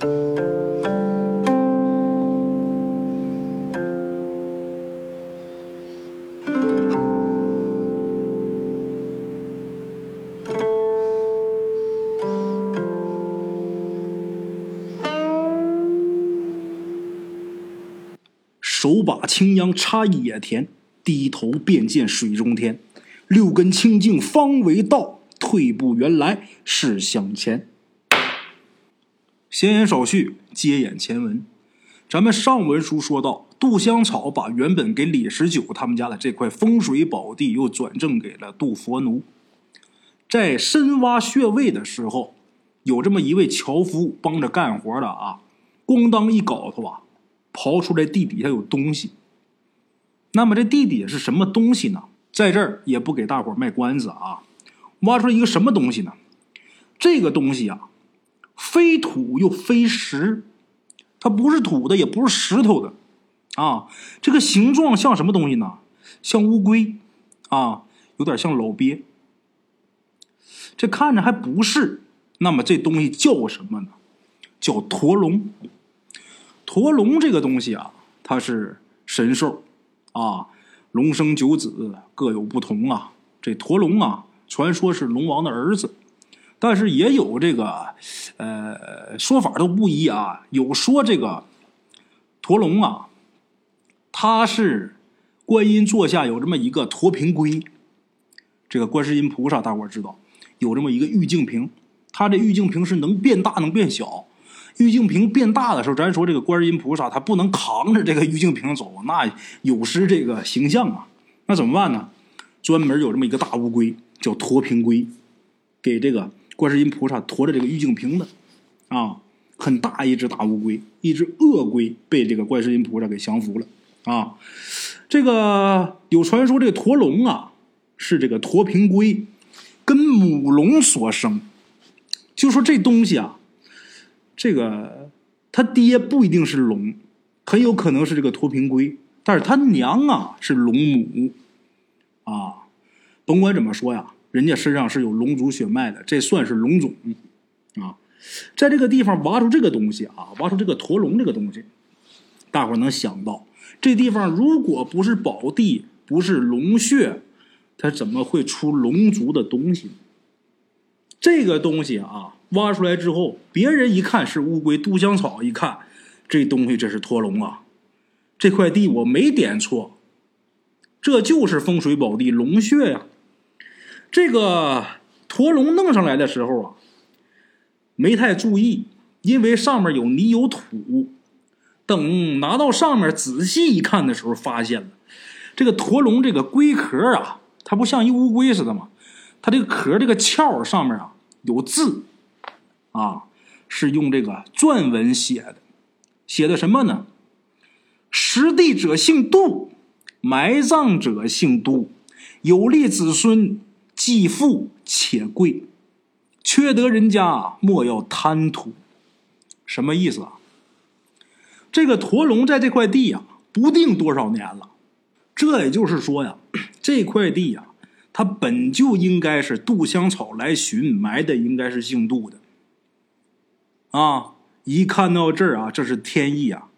手把青秧插野田，低头便见水中天。六根清净方为道，退步原来是向前。闲言少叙，接眼前文。咱们上文书说到，杜香草把原本给李十九他们家的这块风水宝地，又转赠给了杜佛奴。在深挖穴位的时候，有这么一位樵夫帮着干活的啊，咣当一镐头啊，刨出来地底下有东西。那么这地底下是什么东西呢？在这儿也不给大伙卖关子啊，挖出来一个什么东西呢？这个东西啊，非土又非石，它不是土的，也不是石头的，啊，这个形状像什么东西呢？像乌龟，啊，有点像老鳖。这看着还不是，那么这东西叫什么呢？叫驼龙。驼龙这个东西啊，它是神兽，啊。龙生九子，各有不同啊。这驼龙啊，传说是龙王的儿子，但是也有这个，呃，说法都不一啊。有说这个驼龙啊，他是观音座下有这么一个驼平龟。这个观世音菩萨，大伙知道有这么一个玉净瓶，他这玉净瓶是能变大能变小。玉净瓶变大的时候，咱说这个观音菩萨他不能扛着这个玉净瓶走，那有失这个形象啊。那怎么办呢？专门有这么一个大乌龟，叫驼瓶龟，给这个观世音菩萨驮着这个玉净瓶的啊，很大一只大乌龟，一只鳄龟被这个观世音菩萨给降服了啊。这个有传说，这个驼龙啊是这个驼平龟跟母龙所生，就说这东西啊。这个他爹不一定是龙，很有可能是这个驼平龟，但是他娘啊是龙母，啊，甭管怎么说呀，人家身上是有龙族血脉的，这算是龙种，啊，在这个地方挖出这个东西啊，挖出这个驼龙这个东西，大伙能想到，这地方如果不是宝地，不是龙穴，它怎么会出龙族的东西？这个东西啊。挖出来之后，别人一看是乌龟，杜香草一看，这东西这是驼龙啊！这块地我没点错，这就是风水宝地龙穴呀。这个驼龙弄上来的时候啊，没太注意，因为上面有泥有土。等拿到上面仔细一看的时候，发现了这个驼龙这个龟壳啊，它不像一乌龟似的吗？它这个壳这个壳上面啊有字。啊，是用这个篆文写的，写的什么呢？实地者姓杜，埋葬者姓杜，有立子孙，既富且贵，缺德人家莫要贪图。什么意思啊？这个驼龙在这块地呀，不定多少年了。这也就是说呀，这块地呀，它本就应该是杜香草来寻埋的，应该是姓杜的。啊！一看到这儿啊，这是天意啊！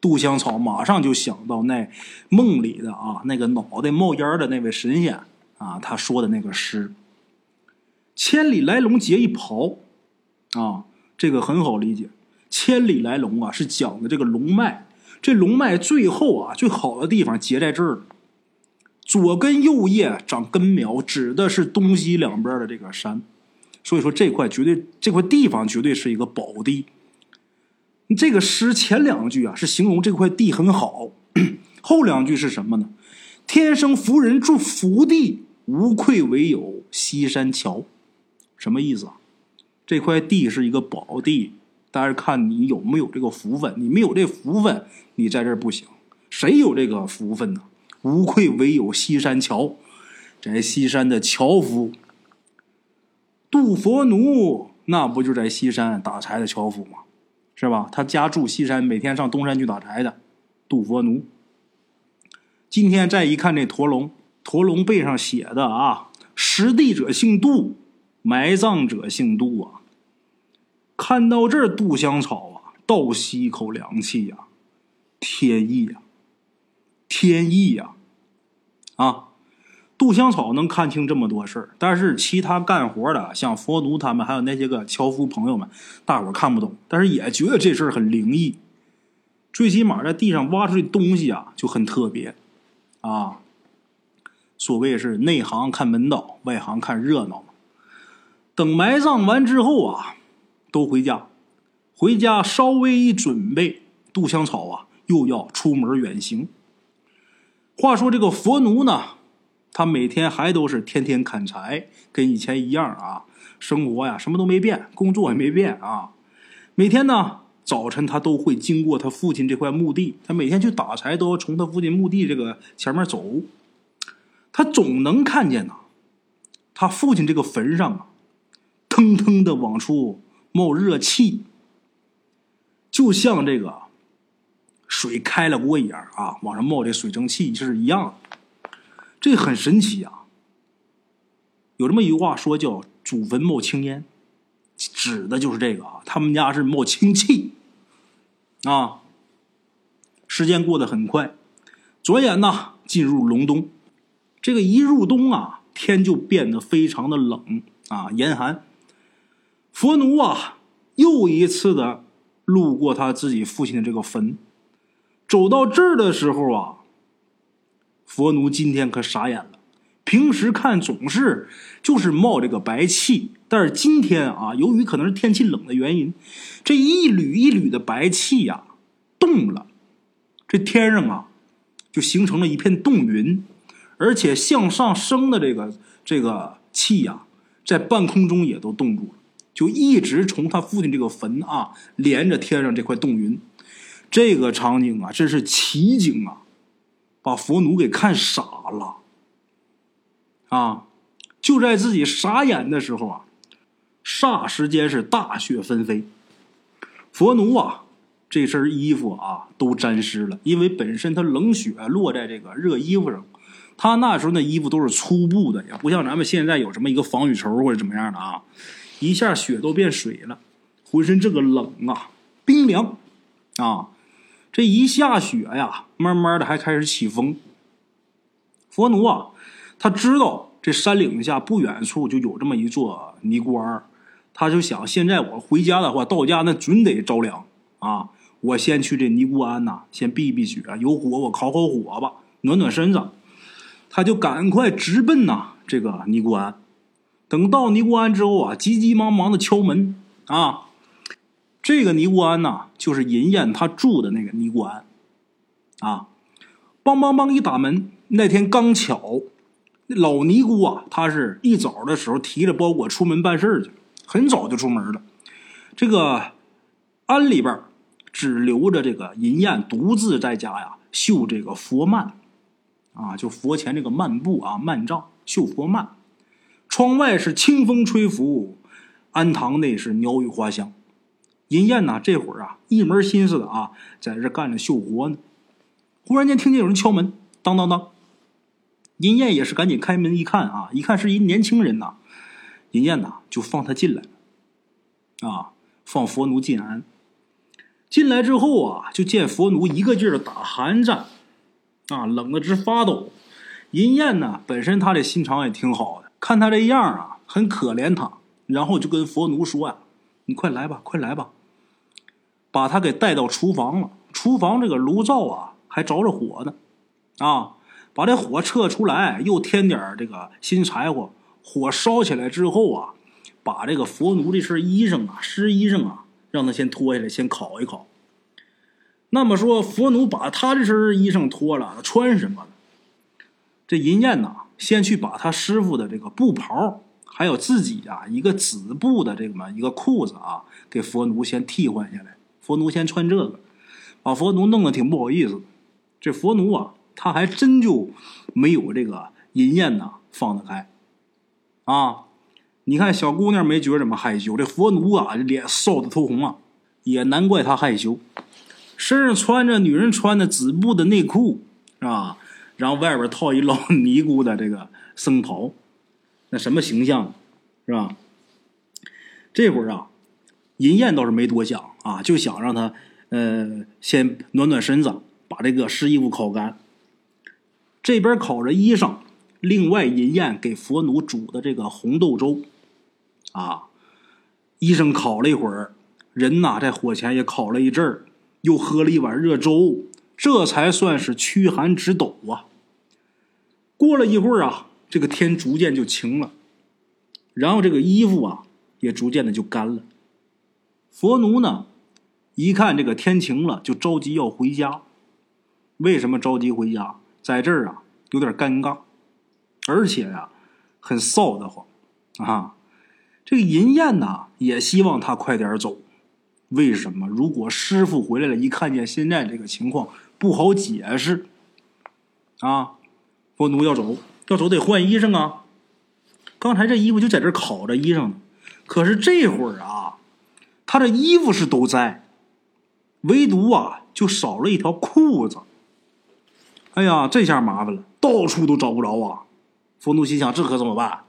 杜香草马上就想到那梦里的啊，那个脑袋冒烟的那位神仙啊，他说的那个诗：“千里来龙结一袍。”啊，这个很好理解。千里来龙啊，是讲的这个龙脉。这龙脉最后啊，最好的地方结在这儿了。左根右叶长根苗，指的是东西两边的这个山。所以说这块绝对这块地方绝对是一个宝地。这个诗前两句啊是形容这块地很好，后两句是什么呢？天生福人住福地，无愧唯有西山桥。什么意思啊？这块地是一个宝地，但是看你有没有这个福分。你没有这福分，你在这儿不行。谁有这个福分呢？无愧唯有西山桥，在西山的樵夫。杜佛奴那不就在西山打柴的樵夫吗？是吧？他家住西山，每天上东山去打柴的。杜佛奴。今天再一看这驼龙，驼龙背上写的啊，实地者姓杜，埋葬者姓杜啊。看到这儿，杜香草啊，倒吸一口凉气呀，天意呀，天意呀！啊，杜香草能看清这么多事儿，但是其他干活的，像佛奴他们，还有那些个樵夫朋友们，大伙看不懂，但是也觉得这事儿很灵异。最起码在地上挖出的东西啊，就很特别，啊，所谓是内行看门道，外行看热闹嘛。等埋葬完之后啊，都回家，回家稍微一准备，杜香草啊又要出门远行。话说这个佛奴呢，他每天还都是天天砍柴，跟以前一样啊，生活呀什么都没变，工作也没变啊，每天呢。早晨，他都会经过他父亲这块墓地。他每天去打柴，都要从他父亲墓地这个前面走。他总能看见呐，他父亲这个坟上啊，腾腾的往出冒热气，就像这个水开了锅一样啊，往上冒这水蒸气是一样的。这很神奇啊！有这么一句话说，叫“祖坟冒青烟”。指的就是这个啊，他们家是冒氢气啊。时间过得很快，转眼呢进入隆冬。这个一入冬啊，天就变得非常的冷啊，严寒。佛奴啊，又一次的路过他自己父亲的这个坟，走到这儿的时候啊，佛奴今天可傻眼了。平时看总是就是冒这个白气。但是今天啊，由于可能是天气冷的原因，这一缕一缕的白气呀动了，这天上啊就形成了一片冻云，而且向上升的这个这个气呀，在半空中也都冻住了，就一直从他父亲这个坟啊连着天上这块冻云，这个场景啊真是奇景啊，把佛奴给看傻了啊！就在自己傻眼的时候啊。霎时间是大雪纷飞，佛奴啊，这身衣服啊都沾湿了，因为本身他冷雪落在这个热衣服上，他那时候那衣服都是粗布的，也不像咱们现在有什么一个防雨绸或者怎么样的啊，一下雪都变水了，浑身这个冷啊，冰凉啊，这一下雪呀，慢慢的还开始起风。佛奴啊，他知道这山岭下不远处就有这么一座尼姑庵。他就想，现在我回家的话，到家那准得着凉啊！我先去这尼姑庵呐，先避避雪，有火我烤烤火吧，暖暖身子。他就赶快直奔呐这个尼姑庵。等到尼姑庵之后啊，急急忙忙的敲门啊。这个尼姑庵呐，就是银燕他住的那个尼姑庵啊。梆梆梆一打门，那天刚巧老尼姑啊，她是一早的时候提着包裹出门办事去。很早就出门了，这个庵里边只留着这个银燕独自在家呀绣这个佛幔，啊，就佛前这个漫步啊幔帐绣佛幔。窗外是清风吹拂，庵堂内是鸟语花香。银燕呐，这会儿啊一门心思的啊在这干着绣活呢。忽然间听见有人敲门，当当当。银燕也是赶紧开门一看啊，一看是一年轻人呐。银燕呐，就放他进来，啊，放佛奴进庵。进来之后啊，就见佛奴一个劲儿的打寒战，啊，冷的直发抖。银燕呢，本身他的心肠也挺好的，看他这样啊，很可怜他，然后就跟佛奴说呀：“你快来吧，快来吧。”把他给带到厨房了。厨房这个炉灶啊，还着着火呢，啊，把这火撤出来，又添点这个新柴火。火烧起来之后啊，把这个佛奴这身衣裳啊、湿衣裳啊，让他先脱下来，先烤一烤。那么说，佛奴把他这身衣裳脱了，穿什么这银燕呐，先去把他师傅的这个布袍，还有自己啊一个紫布的这么一个裤子啊，给佛奴先替换下来。佛奴先穿这个，把佛奴弄得挺不好意思。这佛奴啊，他还真就没有这个银燕呐放得开。啊，你看小姑娘没觉着么害羞，这佛奴啊，脸臊得通红啊，也难怪他害羞。身上穿着女人穿的紫布的内裤，是吧？然后外边套一老尼姑的这个僧袍，那什么形象，是吧？这会儿啊，银燕倒是没多想啊，就想让他呃先暖暖身子，把这个湿衣服烤干。这边烤着衣裳，另外银燕给佛奴煮的这个红豆粥，啊，医生烤了一会儿，人呐在火前也烤了一阵儿，又喝了一碗热粥，这才算是驱寒止抖啊。过了一会儿啊，这个天逐渐就晴了，然后这个衣服啊也逐渐的就干了。佛奴呢，一看这个天晴了，就着急要回家。为什么着急回家？在这儿啊，有点尴尬，而且呀，很臊得慌啊。这个银燕呐，也希望他快点走。为什么？如果师傅回来了，一看见现在这个情况，不好解释啊。佛奴要走，要走得换衣裳啊。刚才这衣服就在这烤着衣裳呢，可是这会儿啊，他的衣服是都在，唯独啊，就少了一条裤子。哎呀，这下麻烦了，到处都找不着啊！佛奴心想：这可怎么办？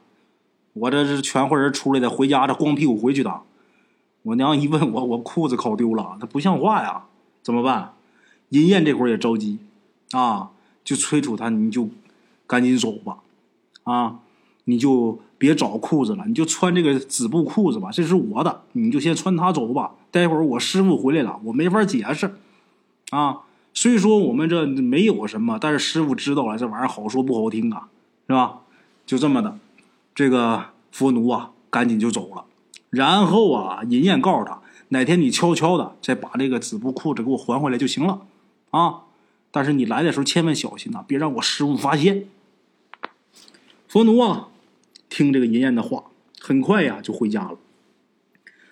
我这是全伙人出来的，回家这光屁股回去的。我娘一问我，我裤子考丢了，那不像话呀！怎么办？银燕这会儿也着急啊，就催促他：你就赶紧走吧，啊，你就别找裤子了，你就穿这个紫布裤子吧，这是我的，你就先穿它走吧。待会儿我师傅回来了，我没法解释啊。虽说我们这没有什么，但是师傅知道了，这玩意儿好说不好听啊，是吧？就这么的，这个佛奴啊，赶紧就走了。然后啊，银燕告诉他，哪天你悄悄的再把这个紫布裤子给我还回来就行了啊。但是你来的时候千万小心呐，别让我师傅发现。佛奴啊，听这个银燕的话，很快呀就回家了。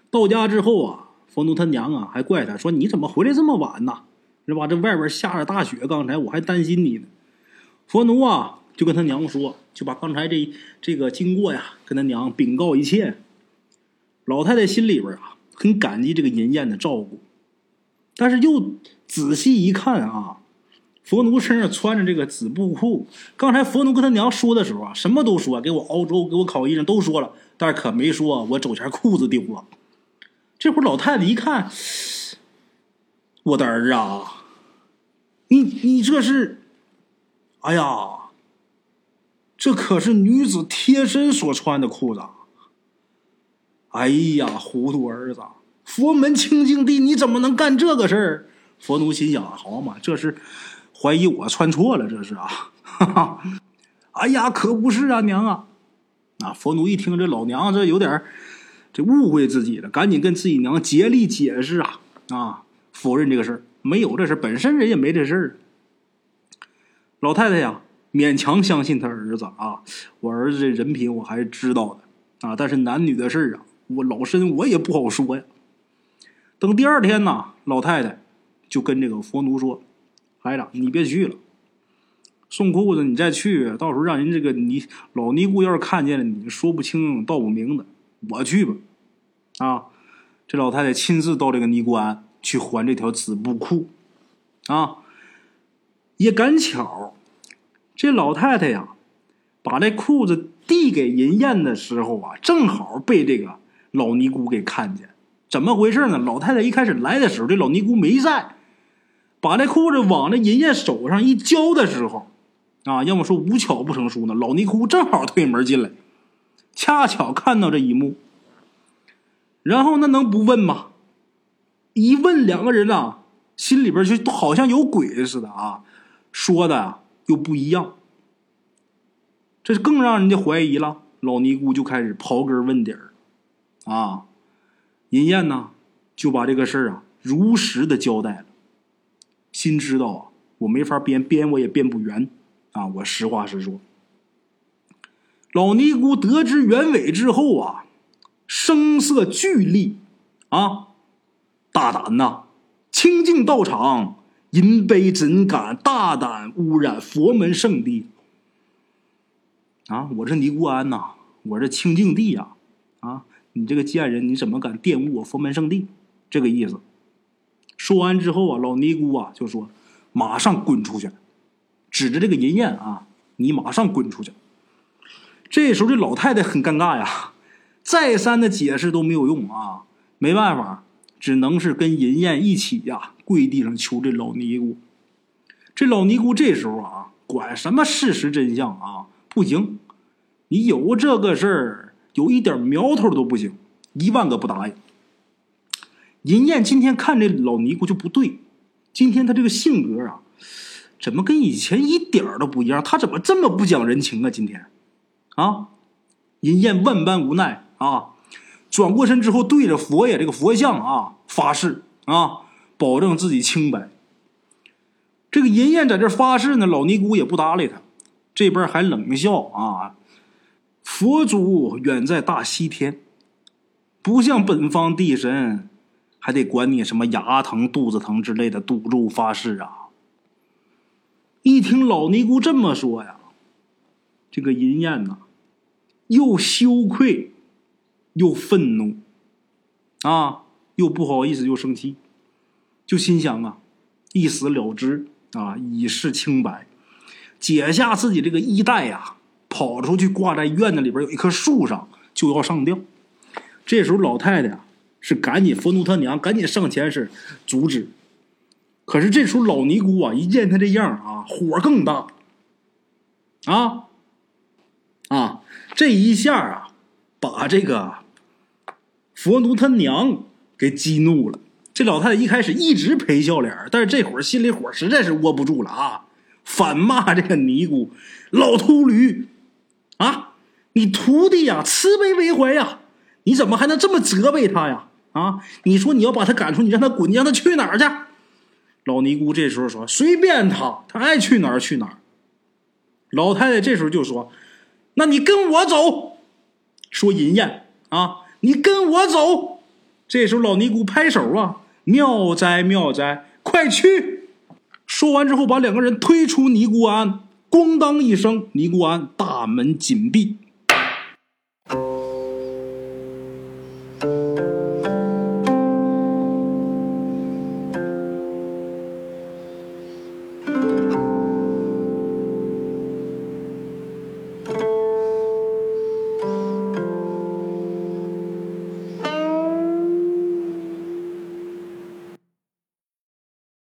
到家之后啊，佛奴他娘啊还怪他说：“你怎么回来这么晚呢？”是吧？这外边下着大雪，刚才我还担心你呢。佛奴啊，就跟他娘说，就把刚才这这个经过呀，跟他娘禀告一切。老太太心里边啊，很感激这个银燕的照顾，但是又仔细一看啊，佛奴身上穿着这个紫布裤。刚才佛奴跟他娘说的时候啊，什么都说，给我熬粥，给我烤衣裳，都说了，但是可没说我走前裤子丢了。这会儿老太太一看。我的儿啊，你你这是，哎呀，这可是女子贴身所穿的裤子。哎呀，糊涂儿子，佛门清净地，你怎么能干这个事儿？佛奴心想：好嘛，这是怀疑我穿错了，这是啊！哈哈，哎呀，可不是啊，娘啊！啊，佛奴一听这老娘这有点这误会自己了，赶紧跟自己娘竭力解释啊啊！否认这个事儿，没有这事儿本身人也没这事儿。老太太呀，勉强相信他儿子啊，我儿子这人品我还是知道的啊，但是男女的事儿啊，我老身我也不好说呀。等第二天呢，老太太就跟这个佛奴说：“孩子，你别去了，送裤子你再去，到时候让人这个你老尼姑要是看见了，你说不清道不明的，我去吧。”啊，这老太太亲自到这个尼姑庵。去还这条紫布裤，啊，也赶巧，这老太太呀，把这裤子递给银燕的时候啊，正好被这个老尼姑给看见。怎么回事呢？老太太一开始来的时候，这老尼姑没在，把这裤子往那银燕手上一交的时候，啊，要么说无巧不成书呢，老尼姑正好推门进来，恰巧看到这一幕，然后那能不问吗？一问两个人呐，心里边就好像有鬼似的啊，说的又不一样，这更让人家怀疑了。老尼姑就开始刨根问底儿，啊，银燕呢就把这个事儿啊如实的交代了，心知道啊，我没法编，编我也编不圆啊，我实话实说。老尼姑得知原委之后啊，声色俱厉啊。大胆呐！清净道场，银杯怎敢大胆污染佛门圣地？啊！我这尼姑庵呐，我这清净地呀！啊！你这个贱人，你怎么敢玷污我佛门圣地？这个意思。说完之后啊，老尼姑啊就说：“马上滚出去！”指着这个银燕啊，你马上滚出去！这时候这老太太很尴尬呀，再三的解释都没有用啊。没办法，只能是跟银燕一起呀，跪地上求这老尼姑。这老尼姑这时候啊，管什么事实真相啊，不行，你有这个事儿，有一点苗头都不行，一万个不答应。银燕今天看这老尼姑就不对，今天他这个性格啊，怎么跟以前一点都不一样？他怎么这么不讲人情啊？今天，啊，银燕万般无奈啊，转过身之后，对着佛爷这个佛像啊发誓啊，保证自己清白。这个银燕在这发誓呢，老尼姑也不搭理他，这边还冷笑啊，佛祖远在大西天，不像本方地神。还得管你什么牙疼、肚子疼之类的，赌咒发誓啊！一听老尼姑这么说呀，这个银燕呐，又羞愧，又愤怒，啊，又不好意思，又生气，就心想啊，一死了之啊，以示清白，解下自己这个衣带呀，跑出去挂在院子里边有一棵树上，就要上吊。这时候老太太啊。是赶紧，佛奴他娘赶紧上前是阻止。可是这时候老尼姑啊，一见他这样啊，火更大。啊啊，这一下啊，把这个佛奴他娘给激怒了。这老太太一开始一直陪笑脸，但是这会儿心里火实在是窝不住了啊，反骂这个尼姑老秃驴啊！你徒弟呀，慈悲为怀呀，你怎么还能这么责备他呀？啊！你说你要把他赶出，你让他滚，你让他去哪儿去？老尼姑这时候说：“随便他，他爱去哪儿去哪儿。”老太太这时候就说：“那你跟我走。”说银燕啊，你跟我走。这时候老尼姑拍手啊：“妙哉妙哉，快去！”说完之后，把两个人推出尼姑庵，咣当一声，尼姑庵大门紧闭。